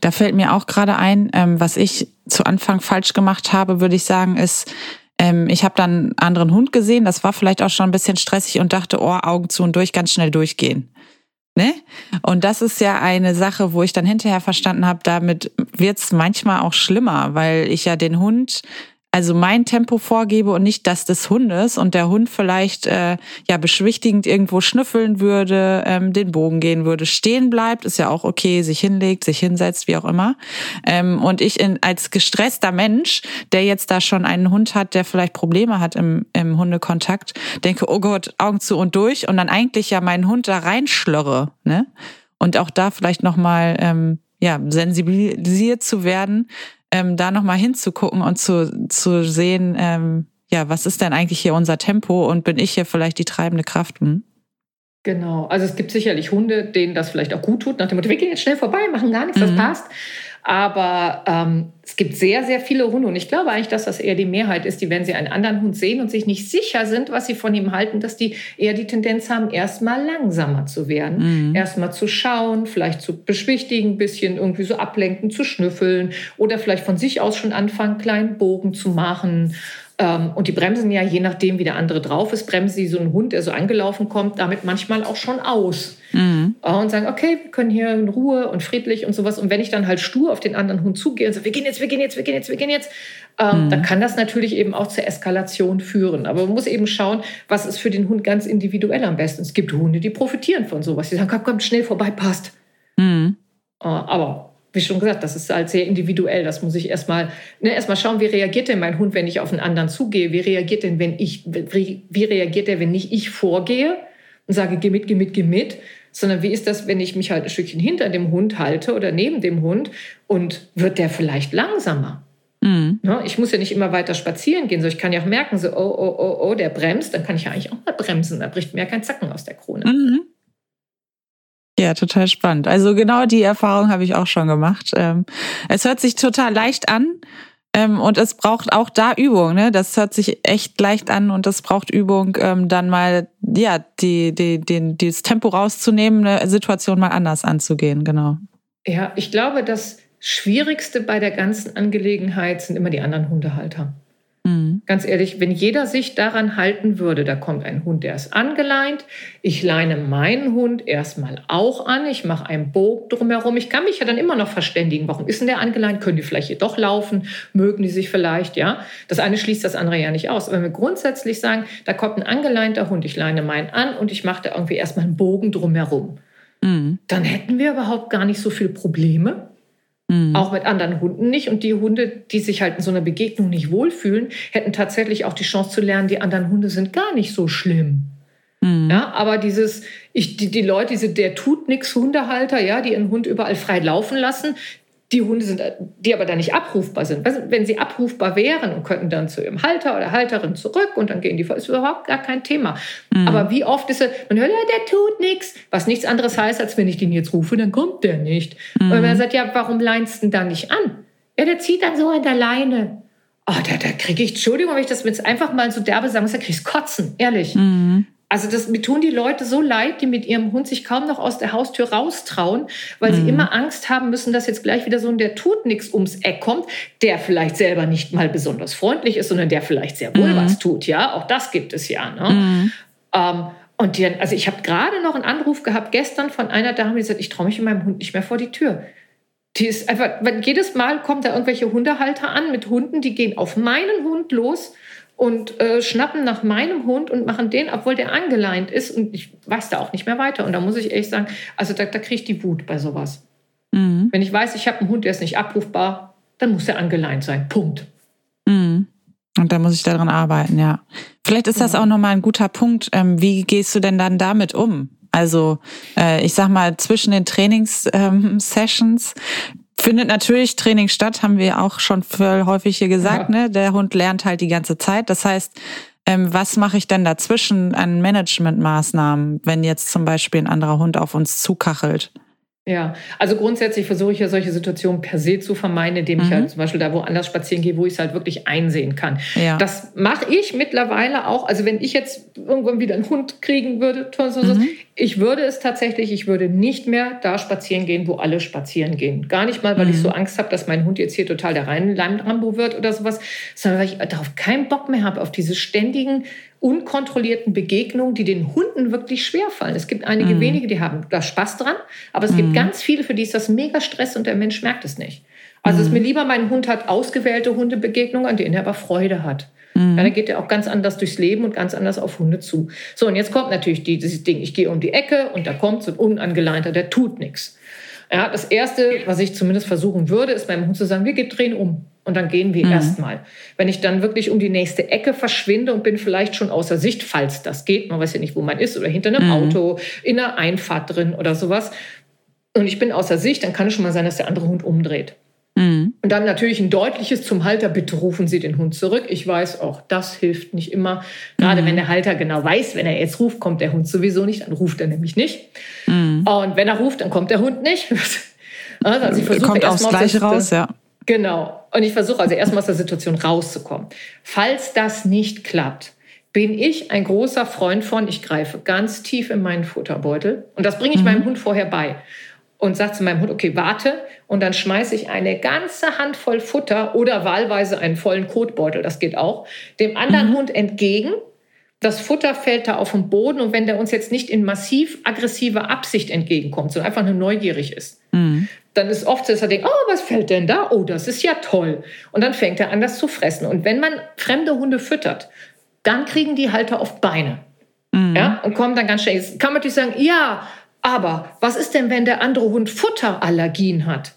Da fällt mir auch gerade ein, ähm, was ich zu Anfang falsch gemacht habe, würde ich sagen, ist, ähm, ich habe dann einen anderen Hund gesehen, das war vielleicht auch schon ein bisschen stressig und dachte, oh, Augen zu und durch, ganz schnell durchgehen. Ne? Und das ist ja eine Sache, wo ich dann hinterher verstanden habe, damit wird es manchmal auch schlimmer, weil ich ja den Hund also mein Tempo vorgebe und nicht das des Hundes und der Hund vielleicht äh, ja beschwichtigend irgendwo schnüffeln würde, ähm, den Bogen gehen würde, stehen bleibt, ist ja auch okay, sich hinlegt, sich hinsetzt, wie auch immer. Ähm, und ich in, als gestresster Mensch, der jetzt da schon einen Hund hat, der vielleicht Probleme hat im, im Hundekontakt, denke, oh Gott, Augen zu und durch und dann eigentlich ja meinen Hund da reinschlörre, ne? Und auch da vielleicht nochmal ähm, ja, sensibilisiert zu werden, ähm, da nochmal hinzugucken und zu, zu sehen, ähm, ja, was ist denn eigentlich hier unser Tempo und bin ich hier vielleicht die treibende Kraft? Hm? Genau, also es gibt sicherlich Hunde, denen das vielleicht auch gut tut, nach dem Motto, wir gehen jetzt schnell vorbei, machen gar nichts, das mhm. passt. Aber ähm, es gibt sehr, sehr viele Hunde und ich glaube eigentlich, dass das eher die Mehrheit ist, die, wenn sie einen anderen Hund sehen und sich nicht sicher sind, was sie von ihm halten, dass die eher die Tendenz haben, erstmal langsamer zu werden, mhm. erstmal zu schauen, vielleicht zu beschwichtigen, ein bisschen irgendwie so ablenken, zu schnüffeln oder vielleicht von sich aus schon anfangen, kleinen Bogen zu machen und die bremsen ja, je nachdem, wie der andere drauf ist, bremsen sie so einen Hund, der so angelaufen kommt, damit manchmal auch schon aus. Mhm. Äh, und sagen, okay, wir können hier in Ruhe und friedlich und sowas. Und wenn ich dann halt stur auf den anderen Hund zugehe und sage, wir gehen jetzt, wir gehen jetzt, wir gehen jetzt, wir gehen jetzt, ähm, mhm. dann kann das natürlich eben auch zur Eskalation führen. Aber man muss eben schauen, was ist für den Hund ganz individuell am besten. Es gibt Hunde, die profitieren von sowas. Die sagen, komm, komm, schnell vorbei, passt. Mhm. Äh, aber wie schon gesagt, das ist halt sehr individuell. Das muss ich erstmal, ne, erstmal schauen, wie reagiert denn mein Hund, wenn ich auf einen anderen zugehe? Wie reagiert denn, wenn ich, wie reagiert er, wenn nicht ich vorgehe und sage, geh mit, geh mit, geh mit? Sondern wie ist das, wenn ich mich halt ein Stückchen hinter dem Hund halte oder neben dem Hund und wird der vielleicht langsamer? Mhm. Ne, ich muss ja nicht immer weiter spazieren gehen, so ich kann ja auch merken, so, oh, oh, oh, oh, der bremst, dann kann ich ja eigentlich auch mal bremsen, da bricht mir ja kein Zacken aus der Krone. Mhm. Ja, total spannend. Also genau die Erfahrung habe ich auch schon gemacht. Ähm, es hört sich total leicht an ähm, und es braucht auch da Übung. Ne? Das hört sich echt leicht an und es braucht Übung, ähm, dann mal ja die, die, den, dieses Tempo rauszunehmen, eine Situation mal anders anzugehen. Genau. Ja, ich glaube, das Schwierigste bei der ganzen Angelegenheit sind immer die anderen Hundehalter. Mhm. Ganz ehrlich, wenn jeder sich daran halten würde, da kommt ein Hund, der ist angeleint, ich leine meinen Hund erstmal auch an, ich mache einen Bogen drumherum, ich kann mich ja dann immer noch verständigen, warum ist denn der angeleint, können die vielleicht hier doch laufen, mögen die sich vielleicht, ja. Das eine schließt das andere ja nicht aus. Aber wenn wir grundsätzlich sagen, da kommt ein angeleinter Hund, ich leine meinen an und ich mache da irgendwie erstmal einen Bogen drumherum, mhm. dann hätten wir überhaupt gar nicht so viele Probleme Mhm. Auch mit anderen Hunden nicht. Und die Hunde, die sich halt in so einer Begegnung nicht wohlfühlen, hätten tatsächlich auch die Chance zu lernen, die anderen Hunde sind gar nicht so schlimm. Mhm. Ja, aber dieses, ich, die, die Leute, diese, der tut nix Hundehalter, ja, die ihren Hund überall frei laufen lassen, die Hunde sind, die aber da nicht abrufbar sind. Wenn sie abrufbar wären und könnten dann zu ihrem Halter oder Halterin zurück und dann gehen die, ist überhaupt gar kein Thema. Mhm. Aber wie oft ist es, man hört, ja, der tut nichts, was nichts anderes heißt, als wenn ich den jetzt rufe, dann kommt der nicht. Mhm. Und man sagt, ja, warum leinst du denn da nicht an? Ja, der zieht dann so an der Leine. Oh, da, da kriege ich, Entschuldigung, wenn ich das jetzt einfach mal so derbe sagen muss, da kriege ich Kotzen, ehrlich. Mhm. Also das, mir tun die Leute so leid, die mit ihrem Hund sich kaum noch aus der Haustür raustrauen, weil mhm. sie immer Angst haben müssen, dass jetzt gleich wieder so ein der tut nichts ums Eck kommt, der vielleicht selber nicht mal besonders freundlich ist, sondern der vielleicht sehr wohl mhm. was tut. Ja, auch das gibt es ja. Ne? Mhm. Ähm, und die, also ich habe gerade noch einen Anruf gehabt gestern von einer Dame, die sagt, ich traue mich in meinem Hund nicht mehr vor die Tür. Die ist einfach, jedes Mal kommt da irgendwelche Hundehalter an mit Hunden, die gehen auf meinen Hund los und äh, schnappen nach meinem Hund und machen den, obwohl der angeleint ist. Und ich weiß da auch nicht mehr weiter. Und da muss ich ehrlich sagen, also da, da kriege ich die Wut bei sowas. Mhm. Wenn ich weiß, ich habe einen Hund, der ist nicht abrufbar, dann muss er angeleint sein. Punkt. Mhm. Und da muss ich daran arbeiten, ja. Vielleicht ist das auch nochmal ein guter Punkt. Ähm, wie gehst du denn dann damit um? Also äh, ich sag mal, zwischen den Trainingssessions ähm, findet natürlich Training statt, haben wir auch schon voll häufig hier gesagt. Ja. Ne? Der Hund lernt halt die ganze Zeit. Das heißt, ähm, was mache ich denn dazwischen an Managementmaßnahmen, wenn jetzt zum Beispiel ein anderer Hund auf uns zukachelt? Ja, also grundsätzlich versuche ich ja solche Situationen per se zu vermeiden, indem mhm. ich halt zum Beispiel da woanders spazieren gehe, wo ich es halt wirklich einsehen kann. Ja. Das mache ich mittlerweile auch. Also wenn ich jetzt irgendwann wieder einen Hund kriegen würde, mhm. ich würde es tatsächlich, ich würde nicht mehr da spazieren gehen, wo alle spazieren gehen. Gar nicht mal, weil mhm. ich so Angst habe, dass mein Hund jetzt hier total der Rhein-Rambo wird oder sowas, sondern weil ich darauf keinen Bock mehr habe, auf diese ständigen unkontrollierten Begegnungen, die den Hunden wirklich schwerfallen. Es gibt einige mhm. wenige, die haben da Spaß dran, aber es mhm. gibt ganz viele, für die ist das mega Stress und der Mensch merkt es nicht. Also mhm. es ist mir lieber, mein Hund hat ausgewählte Hundebegegnungen, an denen er aber Freude hat. Mhm. Ja, dann geht er auch ganz anders durchs Leben und ganz anders auf Hunde zu. So, und jetzt kommt natürlich dieses Ding, ich gehe um die Ecke und da kommt so ein Unangeleinter, der tut nichts. Ja, das Erste, was ich zumindest versuchen würde, ist meinem Hund zu sagen, wir drehen um. Und dann gehen wir mhm. erstmal. Wenn ich dann wirklich um die nächste Ecke verschwinde und bin vielleicht schon außer Sicht, falls das geht, man weiß ja nicht, wo man ist, oder hinter einem mhm. Auto, in einer Einfahrt drin oder sowas, und ich bin außer Sicht, dann kann es schon mal sein, dass der andere Hund umdreht. Mhm. Und dann natürlich ein deutliches zum Halter, bitte rufen Sie den Hund zurück. Ich weiß, auch das hilft nicht immer. Gerade mhm. wenn der Halter genau weiß, wenn er jetzt ruft, kommt der Hund sowieso nicht, dann ruft er nämlich nicht. Mhm. Und wenn er ruft, dann kommt der Hund nicht. Also ich versuche kommt aufs Gleiche raus, ja. Genau. Und ich versuche also erstmal aus der Situation rauszukommen. Falls das nicht klappt, bin ich ein großer Freund von, ich greife ganz tief in meinen Futterbeutel und das bringe ich mhm. meinem Hund vorher bei und sage zu meinem Hund, okay, warte und dann schmeiße ich eine ganze Handvoll Futter oder wahlweise einen vollen Kotbeutel, das geht auch, dem anderen mhm. Hund entgegen. Das Futter fällt da auf den Boden und wenn der uns jetzt nicht in massiv aggressiver Absicht entgegenkommt, sondern einfach nur neugierig ist, mhm. dann ist oft so, dass er denkt, oh, was fällt denn da? Oh, das ist ja toll. Und dann fängt er an, das zu fressen. Und wenn man fremde Hunde füttert, dann kriegen die Halter oft Beine. Mhm. Ja, und kommen dann ganz schnell. Jetzt kann man natürlich sagen, ja, aber was ist denn, wenn der andere Hund Futterallergien hat?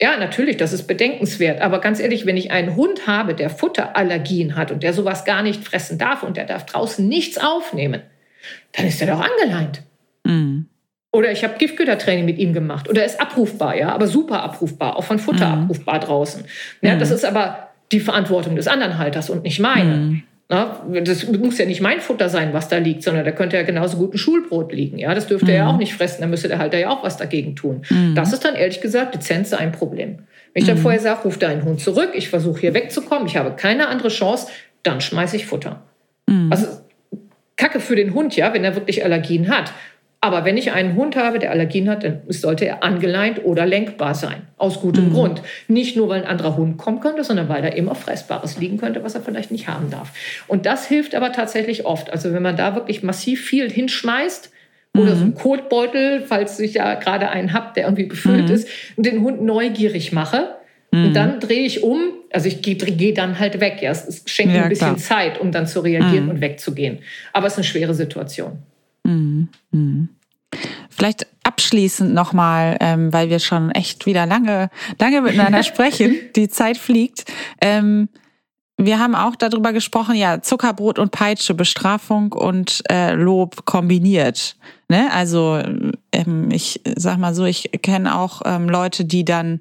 Ja, natürlich, das ist bedenkenswert. Aber ganz ehrlich, wenn ich einen Hund habe, der Futterallergien hat und der sowas gar nicht fressen darf und der darf draußen nichts aufnehmen, dann ist er doch angeleint. Mhm. Oder ich habe Giftgütertraining mit ihm gemacht. Oder er ist abrufbar, ja, aber super abrufbar, auch von Futter mhm. abrufbar draußen. Ja, das mhm. ist aber die Verantwortung des anderen Halters und nicht meine. Mhm. Na, das muss ja nicht mein Futter sein, was da liegt, sondern da könnte ja genauso gut ein Schulbrot liegen. Ja, das dürfte mhm. er ja auch nicht fressen, dann müsste der Halter ja auch was dagegen tun. Mhm. Das ist dann ehrlich gesagt dezent ein Problem. Wenn ich dann mhm. vorher sage, ruf deinen Hund zurück, ich versuche hier wegzukommen, ich habe keine andere Chance, dann schmeiße ich Futter. Mhm. Also Kacke für den Hund, ja, wenn er wirklich Allergien hat. Aber wenn ich einen Hund habe, der Allergien hat, dann sollte er angeleint oder lenkbar sein. Aus gutem mhm. Grund. Nicht nur, weil ein anderer Hund kommen könnte, sondern weil da eben auch Fressbares liegen könnte, was er vielleicht nicht haben darf. Und das hilft aber tatsächlich oft. Also wenn man da wirklich massiv viel hinschmeißt, oder so ein mhm. Kotbeutel, falls ich ja gerade einen habe, der irgendwie befüllt mhm. ist, und den Hund neugierig mache. Mhm. Und dann drehe ich um, also ich gehe geh dann halt weg. Ja, es schenkt ja, ein bisschen klar. Zeit, um dann zu reagieren mhm. und wegzugehen. Aber es ist eine schwere Situation. Mhm. Mhm. Vielleicht abschließend nochmal, ähm, weil wir schon echt wieder lange, lange miteinander sprechen, die Zeit fliegt. Ähm, wir haben auch darüber gesprochen, ja, Zuckerbrot und Peitsche, Bestrafung und äh, Lob kombiniert. Ne? Also ähm, ich sag mal so, ich kenne auch ähm, Leute, die dann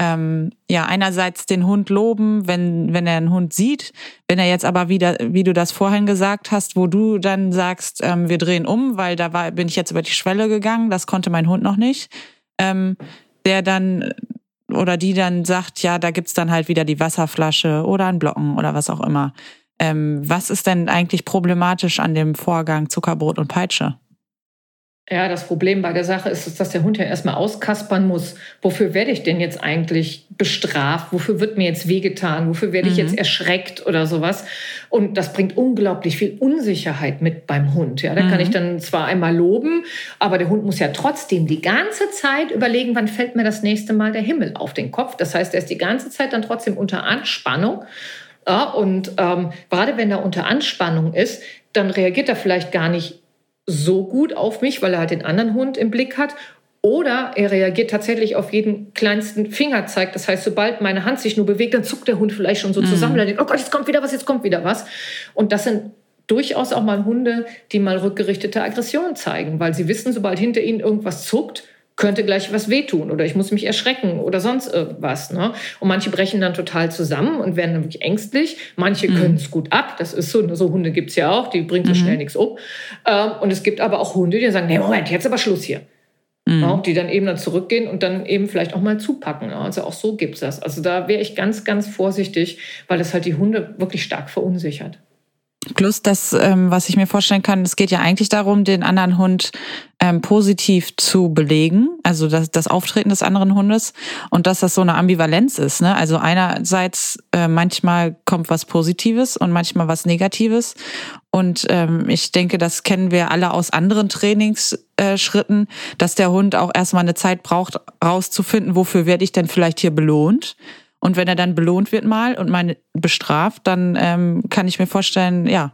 ähm, ja einerseits den Hund loben, wenn wenn er einen Hund sieht, wenn er jetzt aber wieder, wie du das vorhin gesagt hast, wo du dann sagst, ähm, wir drehen um, weil da war, bin ich jetzt über die Schwelle gegangen, das konnte mein Hund noch nicht, ähm, der dann oder die dann sagt, ja, da gibt's dann halt wieder die Wasserflasche oder ein Blocken oder was auch immer. Ähm, was ist denn eigentlich problematisch an dem Vorgang Zuckerbrot und Peitsche? Ja, das Problem bei der Sache ist, dass der Hund ja erstmal auskaspern muss. Wofür werde ich denn jetzt eigentlich bestraft? Wofür wird mir jetzt wehgetan? Wofür werde ich mhm. jetzt erschreckt oder sowas? Und das bringt unglaublich viel Unsicherheit mit beim Hund. Ja, da mhm. kann ich dann zwar einmal loben, aber der Hund muss ja trotzdem die ganze Zeit überlegen, wann fällt mir das nächste Mal der Himmel auf den Kopf. Das heißt, er ist die ganze Zeit dann trotzdem unter Anspannung. Ja, und ähm, gerade wenn er unter Anspannung ist, dann reagiert er vielleicht gar nicht so gut auf mich, weil er halt den anderen Hund im Blick hat. Oder er reagiert tatsächlich auf jeden kleinsten Fingerzeig. Das heißt, sobald meine Hand sich nur bewegt, dann zuckt der Hund vielleicht schon so zusammen. Mhm. Dann denkt, oh Gott, jetzt kommt wieder was, jetzt kommt wieder was. Und das sind durchaus auch mal Hunde, die mal rückgerichtete Aggression zeigen, weil sie wissen, sobald hinter ihnen irgendwas zuckt, könnte gleich was wehtun oder ich muss mich erschrecken oder sonst irgendwas. Ne? Und manche brechen dann total zusammen und werden dann wirklich ängstlich. Manche mhm. können es gut ab. Das ist so, so Hunde gibt's ja auch, die bringen so mhm. schnell nichts um. Ähm, und es gibt aber auch Hunde, die sagen, nee, Moment, jetzt aber Schluss hier. Mhm. Ja, die dann eben dann zurückgehen und dann eben vielleicht auch mal zupacken. Also auch so gibt's das. Also da wäre ich ganz, ganz vorsichtig, weil das halt die Hunde wirklich stark verunsichert. Plus das, ähm, was ich mir vorstellen kann, es geht ja eigentlich darum, den anderen Hund ähm, positiv zu belegen, also das, das Auftreten des anderen Hundes und dass das so eine Ambivalenz ist. Ne? Also einerseits äh, manchmal kommt was Positives und manchmal was Negatives. Und ähm, ich denke, das kennen wir alle aus anderen Trainingsschritten, dass der Hund auch erstmal eine Zeit braucht, rauszufinden, wofür werde ich denn vielleicht hier belohnt. Und wenn er dann belohnt wird mal und mal bestraft, dann ähm, kann ich mir vorstellen, ja,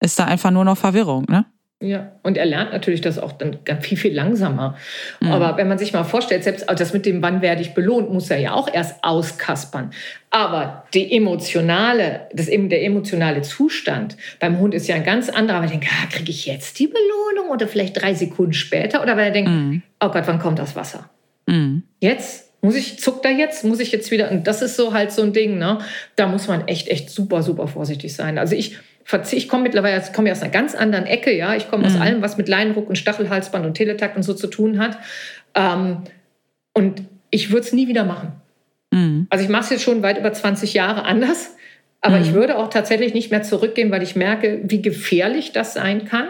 ist da einfach nur noch Verwirrung, ne? Ja, und er lernt natürlich das auch dann ganz viel, viel langsamer. Mhm. Aber wenn man sich mal vorstellt, selbst das mit dem, wann werde ich belohnt, muss er ja auch erst auskaspern. Aber die emotionale, das eben der emotionale Zustand beim Hund ist ja ein ganz anderer. Er denkt, ah, kriege ich jetzt die Belohnung oder vielleicht drei Sekunden später? Oder weil er denkt, mhm. oh Gott, wann kommt das Wasser? Mhm. Jetzt muss ich, zuckt da jetzt? Muss ich jetzt wieder? Und das ist so halt so ein Ding, ne? Da muss man echt, echt super, super vorsichtig sein. Also ich, ich komme mittlerweile, ich komme aus einer ganz anderen Ecke, ja. Ich komme mhm. aus allem, was mit Leinenruck und Stachelhalsband und Teletakt und so zu tun hat. Ähm, und ich würde es nie wieder machen. Mhm. Also ich mache es jetzt schon weit über 20 Jahre anders. Aber mhm. ich würde auch tatsächlich nicht mehr zurückgehen, weil ich merke, wie gefährlich das sein kann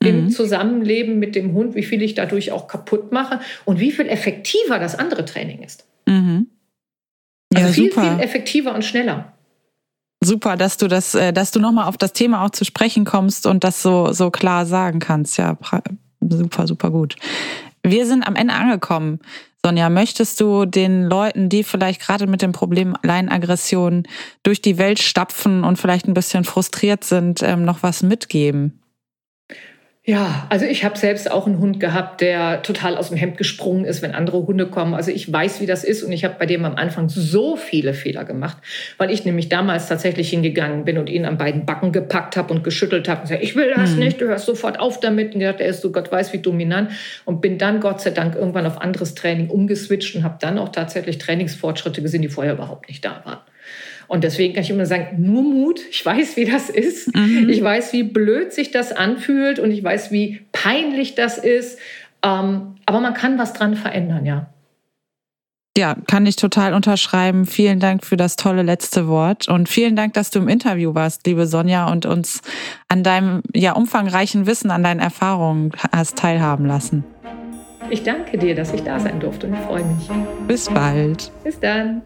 im mhm. Zusammenleben mit dem Hund, wie viel ich dadurch auch kaputt mache und wie viel effektiver das andere Training ist. Mhm. Also ja, viel, super. viel effektiver und schneller. Super, dass du das, äh, dass du nochmal auf das Thema auch zu sprechen kommst und das so, so klar sagen kannst. Ja, super, super gut. Wir sind am Ende angekommen. Sonja, möchtest du den Leuten, die vielleicht gerade mit dem Problem Alleinaggression durch die Welt stapfen und vielleicht ein bisschen frustriert sind, ähm, noch was mitgeben? Ja, also ich habe selbst auch einen Hund gehabt, der total aus dem Hemd gesprungen ist, wenn andere Hunde kommen. Also ich weiß, wie das ist und ich habe bei dem am Anfang so viele Fehler gemacht, weil ich nämlich damals tatsächlich hingegangen bin und ihn an beiden Backen gepackt habe und geschüttelt habe und gesagt, ich will das hm. nicht, du hörst sofort auf damit. Und gesagt, er ist so Gott weiß wie dominant und bin dann Gott sei Dank irgendwann auf anderes Training umgeswitcht und habe dann auch tatsächlich Trainingsfortschritte gesehen, die vorher überhaupt nicht da waren. Und deswegen kann ich immer sagen, nur Mut. Ich weiß, wie das ist. Mhm. Ich weiß, wie blöd sich das anfühlt und ich weiß, wie peinlich das ist. Ähm, aber man kann was dran verändern, ja. Ja, kann ich total unterschreiben. Vielen Dank für das tolle letzte Wort und vielen Dank, dass du im Interview warst, liebe Sonja, und uns an deinem ja umfangreichen Wissen, an deinen Erfahrungen hast teilhaben lassen. Ich danke dir, dass ich da sein durfte und ich freue mich. Bis bald. Bis dann.